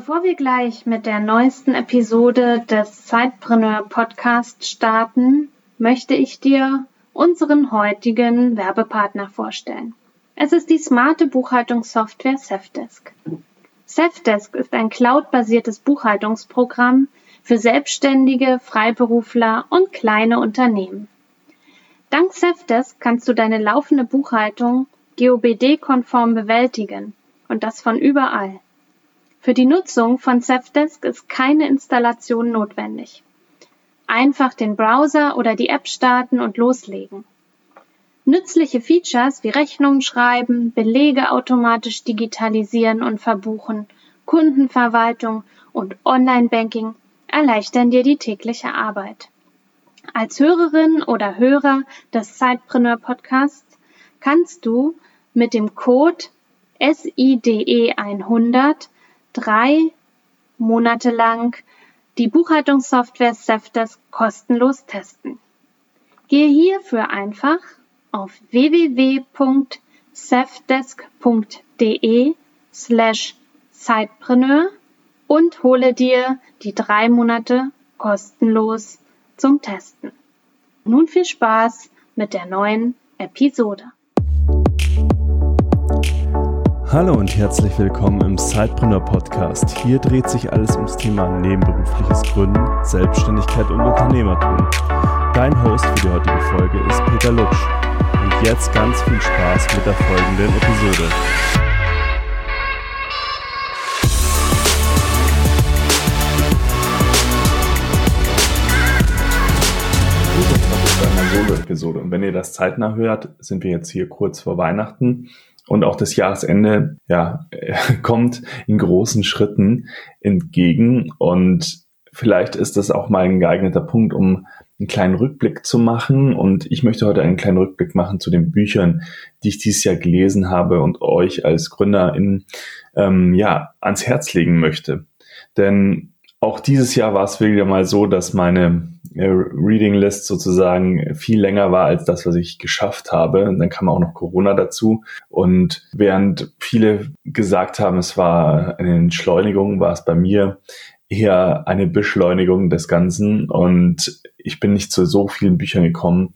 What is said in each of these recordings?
Bevor wir gleich mit der neuesten Episode des Zeitpreneur Podcast starten, möchte ich dir unseren heutigen Werbepartner vorstellen. Es ist die smarte Buchhaltungssoftware Safdesk. Safdesk ist ein cloudbasiertes Buchhaltungsprogramm für Selbstständige, Freiberufler und kleine Unternehmen. Dank Safdesk kannst du deine laufende Buchhaltung GOBD-konform bewältigen und das von überall. Für die Nutzung von Safdesk ist keine Installation notwendig. Einfach den Browser oder die App starten und loslegen. Nützliche Features wie Rechnungen schreiben, Belege automatisch digitalisieren und verbuchen, Kundenverwaltung und Online-Banking erleichtern dir die tägliche Arbeit. Als Hörerin oder Hörer des Sidepreneur Podcasts kannst du mit dem Code SIDE 100 drei Monate lang die Buchhaltungssoftware Safdesk kostenlos testen. Gehe hierfür einfach auf www.safdesk.de slash Zeitpreneur und hole dir die drei Monate kostenlos zum Testen. Nun viel Spaß mit der neuen Episode. Hallo und herzlich willkommen im Sidepreneur Podcast. Hier dreht sich alles ums Thema nebenberufliches Gründen, Selbstständigkeit und Unternehmertum. Dein Host für die heutige Folge ist Peter Lutsch. Und jetzt ganz viel Spaß mit der folgenden Episode. Solo-Episode. Und wenn ihr das zeitnah hört, sind wir jetzt hier kurz vor Weihnachten und auch das Jahresende ja, kommt in großen Schritten entgegen. Und vielleicht ist das auch mal ein geeigneter Punkt, um einen kleinen Rückblick zu machen. Und ich möchte heute einen kleinen Rückblick machen zu den Büchern, die ich dieses Jahr gelesen habe und euch als Gründerin ähm, ja, ans Herz legen möchte. Denn auch dieses Jahr war es wieder mal so, dass meine äh, Reading List sozusagen viel länger war als das, was ich geschafft habe. Und dann kam auch noch Corona dazu. Und während viele gesagt haben, es war eine Entschleunigung, war es bei mir eher eine Beschleunigung des Ganzen. Und ich bin nicht zu so vielen Büchern gekommen,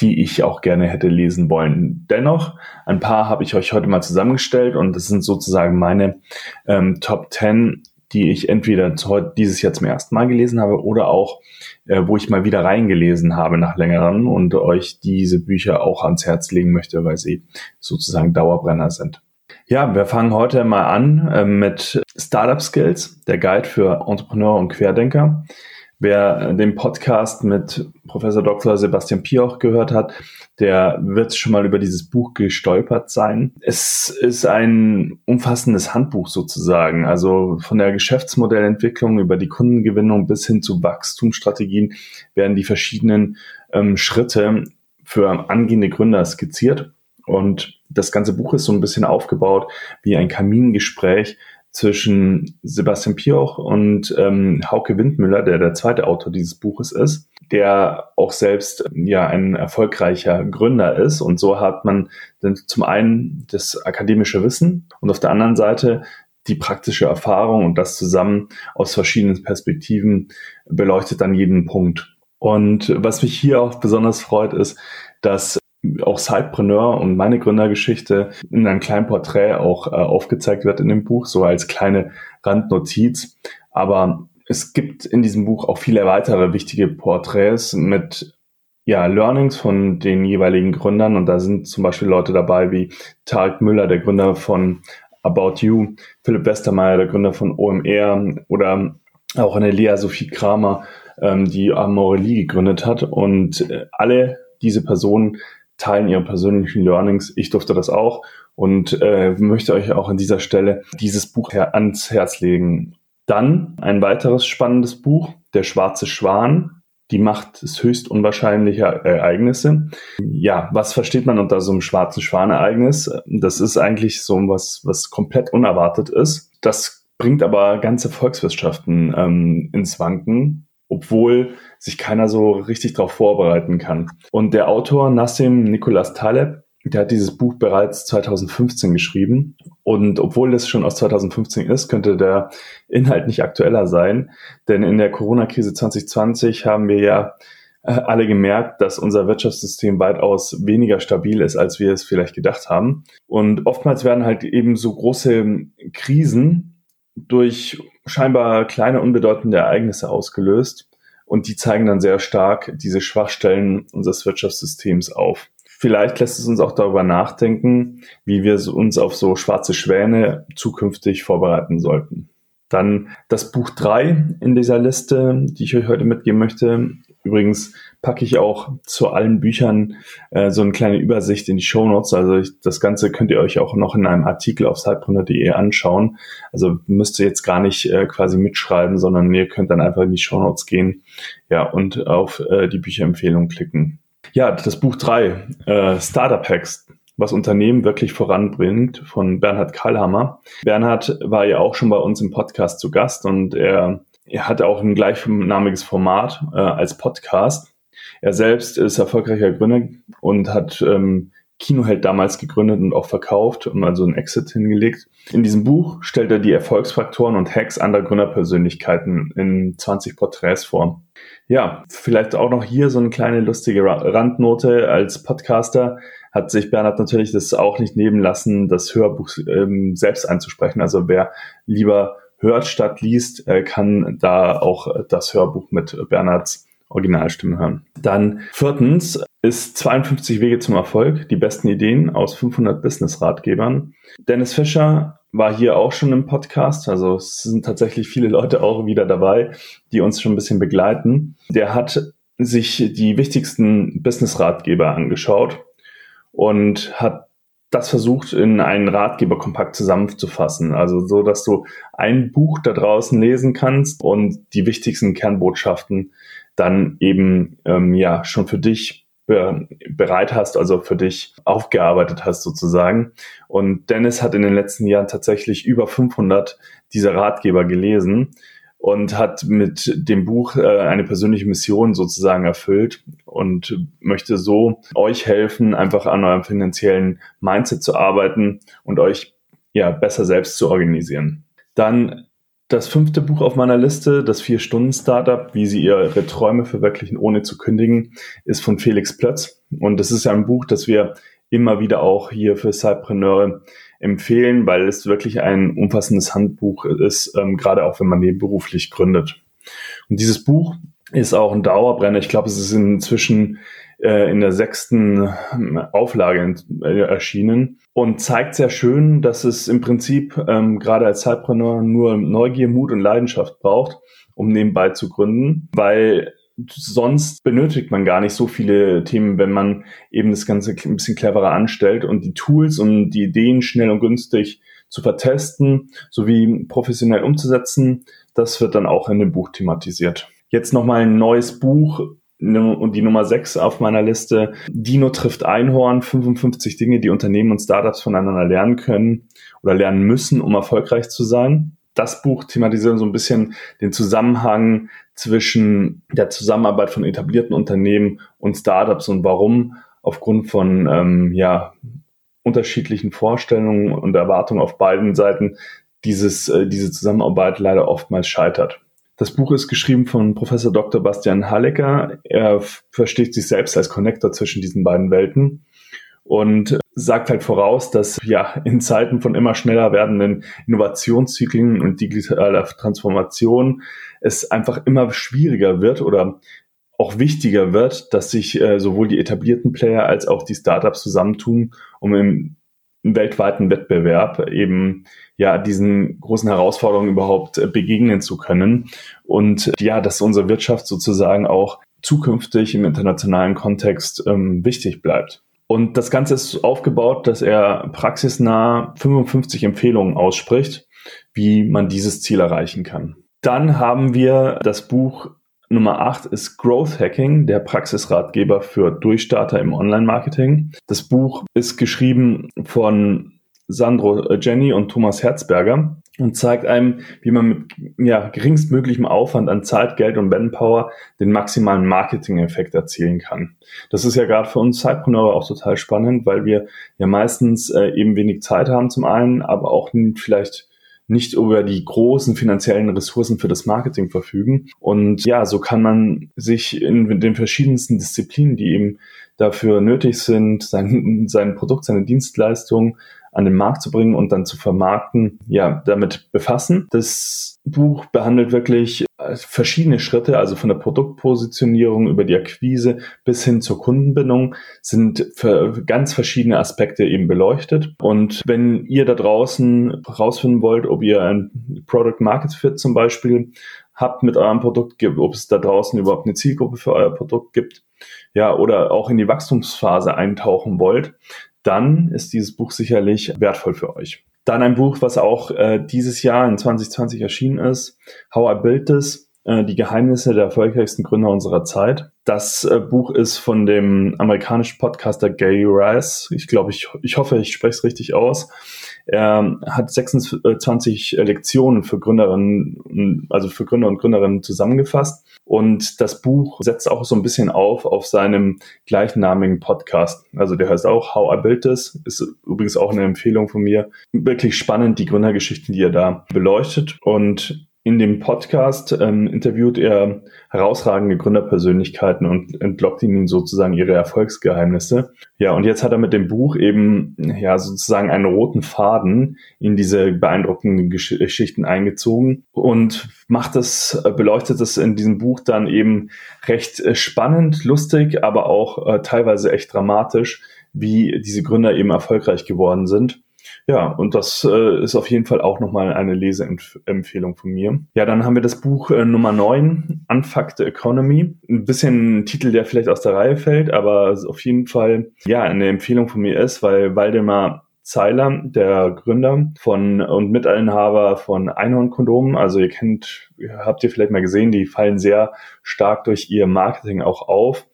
die ich auch gerne hätte lesen wollen. Dennoch, ein paar habe ich euch heute mal zusammengestellt und das sind sozusagen meine ähm, Top 10 die ich entweder dieses Jahr zum ersten Mal gelesen habe oder auch, äh, wo ich mal wieder reingelesen habe nach längerem und euch diese Bücher auch ans Herz legen möchte, weil sie sozusagen Dauerbrenner sind. Ja, wir fangen heute mal an äh, mit Startup Skills, der Guide für Entrepreneur und Querdenker. Wer den Podcast mit Professor Dr. Sebastian Pioch gehört hat, der wird schon mal über dieses Buch gestolpert sein. Es ist ein umfassendes Handbuch sozusagen, also von der Geschäftsmodellentwicklung über die Kundengewinnung bis hin zu Wachstumsstrategien werden die verschiedenen ähm, Schritte für angehende Gründer skizziert. Und das ganze Buch ist so ein bisschen aufgebaut wie ein Kamingespräch zwischen Sebastian Pioch und ähm, Hauke Windmüller, der der zweite Autor dieses Buches ist, der auch selbst ja ein erfolgreicher Gründer ist. Und so hat man dann zum einen das akademische Wissen und auf der anderen Seite die praktische Erfahrung und das zusammen aus verschiedenen Perspektiven beleuchtet dann jeden Punkt. Und was mich hier auch besonders freut, ist, dass auch Sidepreneur und meine Gründergeschichte in einem kleinen Porträt auch äh, aufgezeigt wird in dem Buch, so als kleine Randnotiz. Aber es gibt in diesem Buch auch viele weitere wichtige Porträts mit ja, Learnings von den jeweiligen Gründern. Und da sind zum Beispiel Leute dabei wie Tarek Müller, der Gründer von About You, Philipp Westermeier, der Gründer von OMR oder auch eine Lea Sophie Kramer, ähm, die Amorelie gegründet hat. Und äh, alle diese Personen teilen ihre persönlichen Learnings. Ich durfte das auch und äh, möchte euch auch an dieser Stelle dieses Buch her ans Herz legen. Dann ein weiteres spannendes Buch, Der schwarze Schwan, die Macht des höchst unwahrscheinlicher Ereignisse. Ja, was versteht man unter so einem schwarzen Schwanereignis? Das ist eigentlich so was, was komplett unerwartet ist. Das bringt aber ganze Volkswirtschaften ähm, ins Wanken obwohl sich keiner so richtig darauf vorbereiten kann. Und der Autor Nassim Nicholas Taleb, der hat dieses Buch bereits 2015 geschrieben Und obwohl das schon aus 2015 ist, könnte der Inhalt nicht aktueller sein. Denn in der Corona-Krise 2020 haben wir ja äh, alle gemerkt, dass unser Wirtschaftssystem weitaus weniger stabil ist, als wir es vielleicht gedacht haben. Und oftmals werden halt eben so große Krisen durch scheinbar kleine, unbedeutende Ereignisse ausgelöst. Und die zeigen dann sehr stark diese Schwachstellen unseres Wirtschaftssystems auf. Vielleicht lässt es uns auch darüber nachdenken, wie wir uns auf so schwarze Schwäne zukünftig vorbereiten sollten. Dann das Buch drei in dieser Liste, die ich euch heute mitgeben möchte. Übrigens packe ich auch zu allen Büchern äh, so eine kleine Übersicht in die Show Notes. Also ich, das Ganze könnt ihr euch auch noch in einem Artikel auf sidepreneur.de anschauen. Also müsst ihr jetzt gar nicht äh, quasi mitschreiben, sondern ihr könnt dann einfach in die Show Notes gehen ja, und auf äh, die Bücherempfehlung klicken. Ja, das Buch 3, äh, Startup Hacks, was Unternehmen wirklich voranbringt, von Bernhard Karlhammer. Bernhard war ja auch schon bei uns im Podcast zu Gast und er, er hatte auch ein gleichnamiges Format äh, als Podcast. Er selbst ist erfolgreicher Gründer und hat ähm, Kinoheld damals gegründet und auch verkauft und also einen Exit hingelegt. In diesem Buch stellt er die Erfolgsfaktoren und Hacks anderer Gründerpersönlichkeiten in 20 Porträts vor. Ja, vielleicht auch noch hier so eine kleine lustige Randnote. Als Podcaster hat sich Bernhard natürlich das auch nicht nehmen lassen, das Hörbuch ähm, selbst einzusprechen. Also wer lieber hört statt liest, äh, kann da auch das Hörbuch mit Bernhards Originalstimme hören. Dann viertens ist 52 Wege zum Erfolg, die besten Ideen aus 500 Business-Ratgebern. Dennis Fischer war hier auch schon im Podcast. Also es sind tatsächlich viele Leute auch wieder dabei, die uns schon ein bisschen begleiten. Der hat sich die wichtigsten Business-Ratgeber angeschaut und hat das versucht, in einen Ratgeber kompakt zusammenzufassen. Also so, dass du ein Buch da draußen lesen kannst und die wichtigsten Kernbotschaften dann eben ähm, ja schon für dich bereit hast, also für dich aufgearbeitet hast sozusagen. Und Dennis hat in den letzten Jahren tatsächlich über 500 dieser Ratgeber gelesen und hat mit dem Buch äh, eine persönliche Mission sozusagen erfüllt und möchte so euch helfen, einfach an eurem finanziellen Mindset zu arbeiten und euch ja besser selbst zu organisieren. Dann das fünfte Buch auf meiner Liste, das Vier-Stunden-Startup, wie Sie Ihre Träume verwirklichen, ohne zu kündigen, ist von Felix Plötz. Und das ist ja ein Buch, das wir immer wieder auch hier für Cypreneure empfehlen, weil es wirklich ein umfassendes Handbuch ist, ähm, gerade auch wenn man nebenberuflich gründet. Und dieses Buch ist auch ein Dauerbrenner. Ich glaube, es ist inzwischen äh, in der sechsten ähm, Auflage äh, erschienen und zeigt sehr schön, dass es im Prinzip ähm, gerade als Zeitpreneur nur Neugier, Mut und Leidenschaft braucht, um nebenbei zu gründen, weil sonst benötigt man gar nicht so viele Themen, wenn man eben das Ganze ein bisschen cleverer anstellt und die Tools und die Ideen schnell und günstig zu vertesten sowie professionell umzusetzen. Das wird dann auch in dem Buch thematisiert. Jetzt nochmal ein neues Buch, und die Nummer 6 auf meiner Liste, Dino trifft Einhorn, 55 Dinge, die Unternehmen und Startups voneinander lernen können oder lernen müssen, um erfolgreich zu sein. Das Buch thematisiert so ein bisschen den Zusammenhang zwischen der Zusammenarbeit von etablierten Unternehmen und Startups und warum aufgrund von ähm, ja, unterschiedlichen Vorstellungen und Erwartungen auf beiden Seiten dieses, äh, diese Zusammenarbeit leider oftmals scheitert. Das Buch ist geschrieben von Professor Dr. Bastian Hallecker. Er versteht sich selbst als Connector zwischen diesen beiden Welten und sagt halt voraus, dass ja in Zeiten von immer schneller werdenden Innovationszyklen und digitaler Transformation es einfach immer schwieriger wird oder auch wichtiger wird, dass sich äh, sowohl die etablierten Player als auch die Startups zusammentun, um im, weltweiten Wettbewerb eben ja diesen großen Herausforderungen überhaupt äh, begegnen zu können und ja, dass unsere Wirtschaft sozusagen auch zukünftig im internationalen Kontext ähm, wichtig bleibt. Und das Ganze ist aufgebaut, dass er praxisnah 55 Empfehlungen ausspricht, wie man dieses Ziel erreichen kann. Dann haben wir das Buch Nummer 8 ist Growth Hacking, der Praxisratgeber für Durchstarter im Online-Marketing. Das Buch ist geschrieben von Sandro Jenny und Thomas Herzberger. Und zeigt einem, wie man mit ja, geringstmöglichem Aufwand an Zeit, Geld und Manpower den maximalen Marketing-Effekt erzielen kann. Das ist ja gerade für uns Zeitpreneure auch total spannend, weil wir ja meistens äh, eben wenig Zeit haben zum einen, aber auch vielleicht nicht über die großen finanziellen Ressourcen für das Marketing verfügen. Und ja, so kann man sich in den verschiedensten Disziplinen, die eben dafür nötig sind, sein, sein Produkt, seine Dienstleistung an den Markt zu bringen und dann zu vermarkten, ja, damit befassen. Das Buch behandelt wirklich äh, verschiedene Schritte, also von der Produktpositionierung über die Akquise bis hin zur Kundenbindung sind für ganz verschiedene Aspekte eben beleuchtet. Und wenn ihr da draußen herausfinden wollt, ob ihr ein Product Market Fit zum Beispiel habt mit eurem Produkt, ob es da draußen überhaupt eine Zielgruppe für euer Produkt gibt, ja, oder auch in die Wachstumsphase eintauchen wollt, dann ist dieses Buch sicherlich wertvoll für euch. Dann ein Buch, was auch äh, dieses Jahr in 2020 erschienen ist, How I Built This, äh, die Geheimnisse der erfolgreichsten Gründer unserer Zeit. Das äh, Buch ist von dem amerikanischen Podcaster Gary Rice. Ich glaube, ich, ich hoffe, ich spreche es richtig aus. Er hat 26 Lektionen für Gründerinnen, also für Gründer und Gründerinnen zusammengefasst. Und das Buch setzt auch so ein bisschen auf auf seinem gleichnamigen Podcast. Also der heißt auch How I Built This. Ist übrigens auch eine Empfehlung von mir. Wirklich spannend, die Gründergeschichten, die er da beleuchtet. Und in dem Podcast ähm, interviewt er herausragende Gründerpersönlichkeiten und entlockt ihnen sozusagen ihre Erfolgsgeheimnisse. Ja, und jetzt hat er mit dem Buch eben ja sozusagen einen roten Faden in diese beeindruckenden Gesch Geschichten eingezogen und macht es, äh, beleuchtet es in diesem Buch dann eben recht äh, spannend, lustig, aber auch äh, teilweise echt dramatisch, wie diese Gründer eben erfolgreich geworden sind. Ja, und das äh, ist auf jeden Fall auch nochmal eine Leseempfehlung von mir. Ja, dann haben wir das Buch äh, Nummer 9, Unfuck the Economy. Ein bisschen ein Titel, der vielleicht aus der Reihe fällt, aber auf jeden Fall, ja, eine Empfehlung von mir ist, weil Waldemar Zeiler, der Gründer von und Mitinhaber von Einhorn-Kondomen. Also ihr kennt, habt ihr vielleicht mal gesehen, die fallen sehr stark durch ihr Marketing auch auf.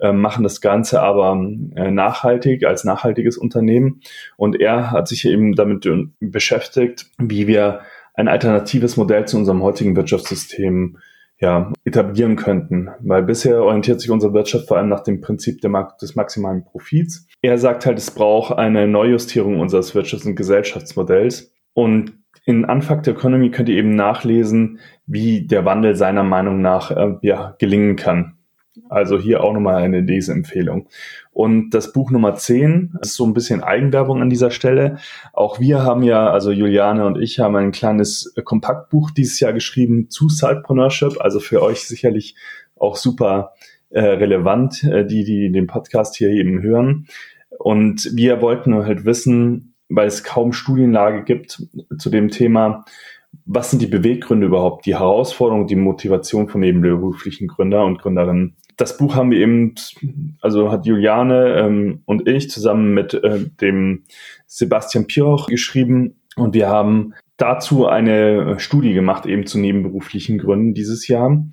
Äh, machen das Ganze aber äh, nachhaltig als nachhaltiges Unternehmen. Und er hat sich eben damit beschäftigt, wie wir ein alternatives Modell zu unserem heutigen Wirtschaftssystem ja, etablieren könnten. Weil bisher orientiert sich unsere Wirtschaft vor allem nach dem Prinzip des maximalen Profits. Er sagt halt, es braucht eine Neujustierung unseres Wirtschafts- und Gesellschaftsmodells. Und in Unfucked Economy könnt ihr eben nachlesen, wie der Wandel seiner Meinung nach äh, ja, gelingen kann. Also hier auch nochmal eine Leseempfehlung. Und das Buch Nummer 10 ist so ein bisschen Eigenwerbung an dieser Stelle. Auch wir haben ja, also Juliane und ich haben ein kleines Kompaktbuch dieses Jahr geschrieben zu Sidepreneurship, also für euch sicherlich auch super äh, relevant, äh, die, die den Podcast hier eben hören. Und wir wollten halt wissen, weil es kaum Studienlage gibt zu dem Thema, was sind die Beweggründe überhaupt, die Herausforderung, die Motivation von nebenberuflichen Gründer und Gründerinnen. Das Buch haben wir eben, also hat Juliane ähm, und ich zusammen mit äh, dem Sebastian Pirch geschrieben. Und wir haben dazu eine Studie gemacht, eben zu nebenberuflichen Gründen dieses Jahr.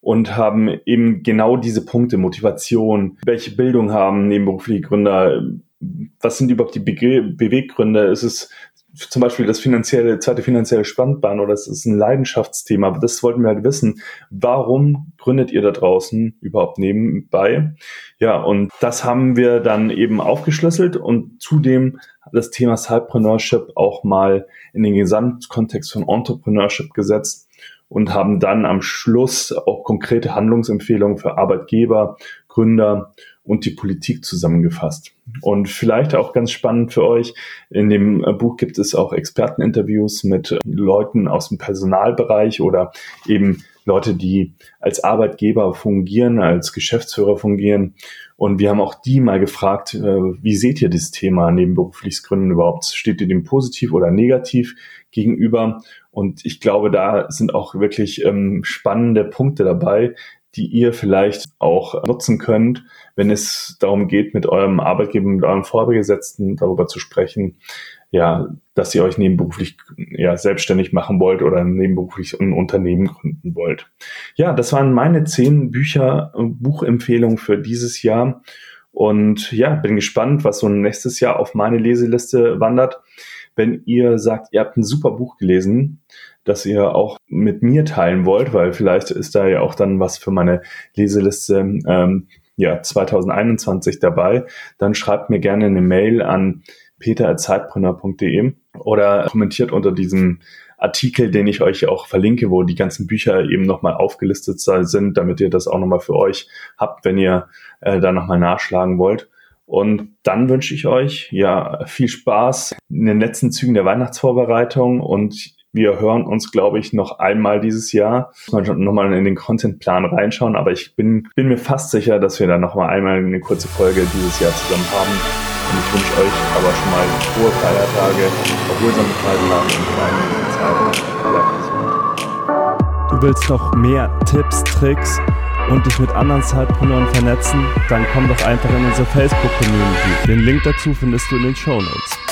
Und haben eben genau diese Punkte, Motivation, welche Bildung haben nebenberufliche Gründer, was sind überhaupt die Be Beweggründe? Ist es zum Beispiel das finanzielle, zweite finanzielle Standbein oder es ist ein Leidenschaftsthema, aber das wollten wir halt wissen. Warum gründet ihr da draußen überhaupt nebenbei? Ja, und das haben wir dann eben aufgeschlüsselt und zudem das Thema Cypreneurship auch mal in den Gesamtkontext von Entrepreneurship gesetzt und haben dann am Schluss auch konkrete Handlungsempfehlungen für Arbeitgeber, Gründer und die Politik zusammengefasst. Und vielleicht auch ganz spannend für euch, in dem äh, Buch gibt es auch Experteninterviews mit äh, Leuten aus dem Personalbereich oder eben Leute, die als Arbeitgeber fungieren, als Geschäftsführer fungieren. Und wir haben auch die mal gefragt, äh, wie seht ihr das Thema nebenberufliches Gründen überhaupt? Steht ihr dem positiv oder negativ gegenüber? Und ich glaube, da sind auch wirklich ähm, spannende Punkte dabei, die ihr vielleicht auch nutzen könnt, wenn es darum geht, mit eurem Arbeitgeber, mit eurem Vorgesetzten darüber zu sprechen, ja, dass ihr euch nebenberuflich ja, selbstständig machen wollt oder nebenberuflich ein Unternehmen gründen wollt. Ja, das waren meine zehn Bücher, Buchempfehlungen für dieses Jahr. Und ja, bin gespannt, was so nächstes Jahr auf meine Leseliste wandert. wenn ihr sagt, ihr habt ein super Buch gelesen, das ihr auch mit mir teilen wollt, weil vielleicht ist da ja auch dann was für meine Leseliste ähm, ja, 2021 dabei, dann schreibt mir gerne eine Mail an peter.zeitbrenner.de oder kommentiert unter diesem Artikel, den ich euch auch verlinke, wo die ganzen Bücher eben nochmal aufgelistet sind, damit ihr das auch nochmal für euch habt, wenn ihr äh, da nochmal nachschlagen wollt. Und dann wünsche ich euch ja viel Spaß in den letzten Zügen der Weihnachtsvorbereitung und wir hören uns, glaube ich, noch einmal dieses Jahr. Muss man nochmal in den Contentplan reinschauen, aber ich bin, bin mir fast sicher, dass wir dann nochmal einmal eine kurze Folge dieses Jahr zusammen haben. Und ich wünsche euch aber schon mal frohe Feiertage, erholsame Feiertage und vor allem Zeit. Du willst noch mehr Tipps, Tricks und dich mit anderen Zeitpreneuren vernetzen? Dann komm doch einfach in unsere Facebook-Community. Den Link dazu findest du in den Show Notes.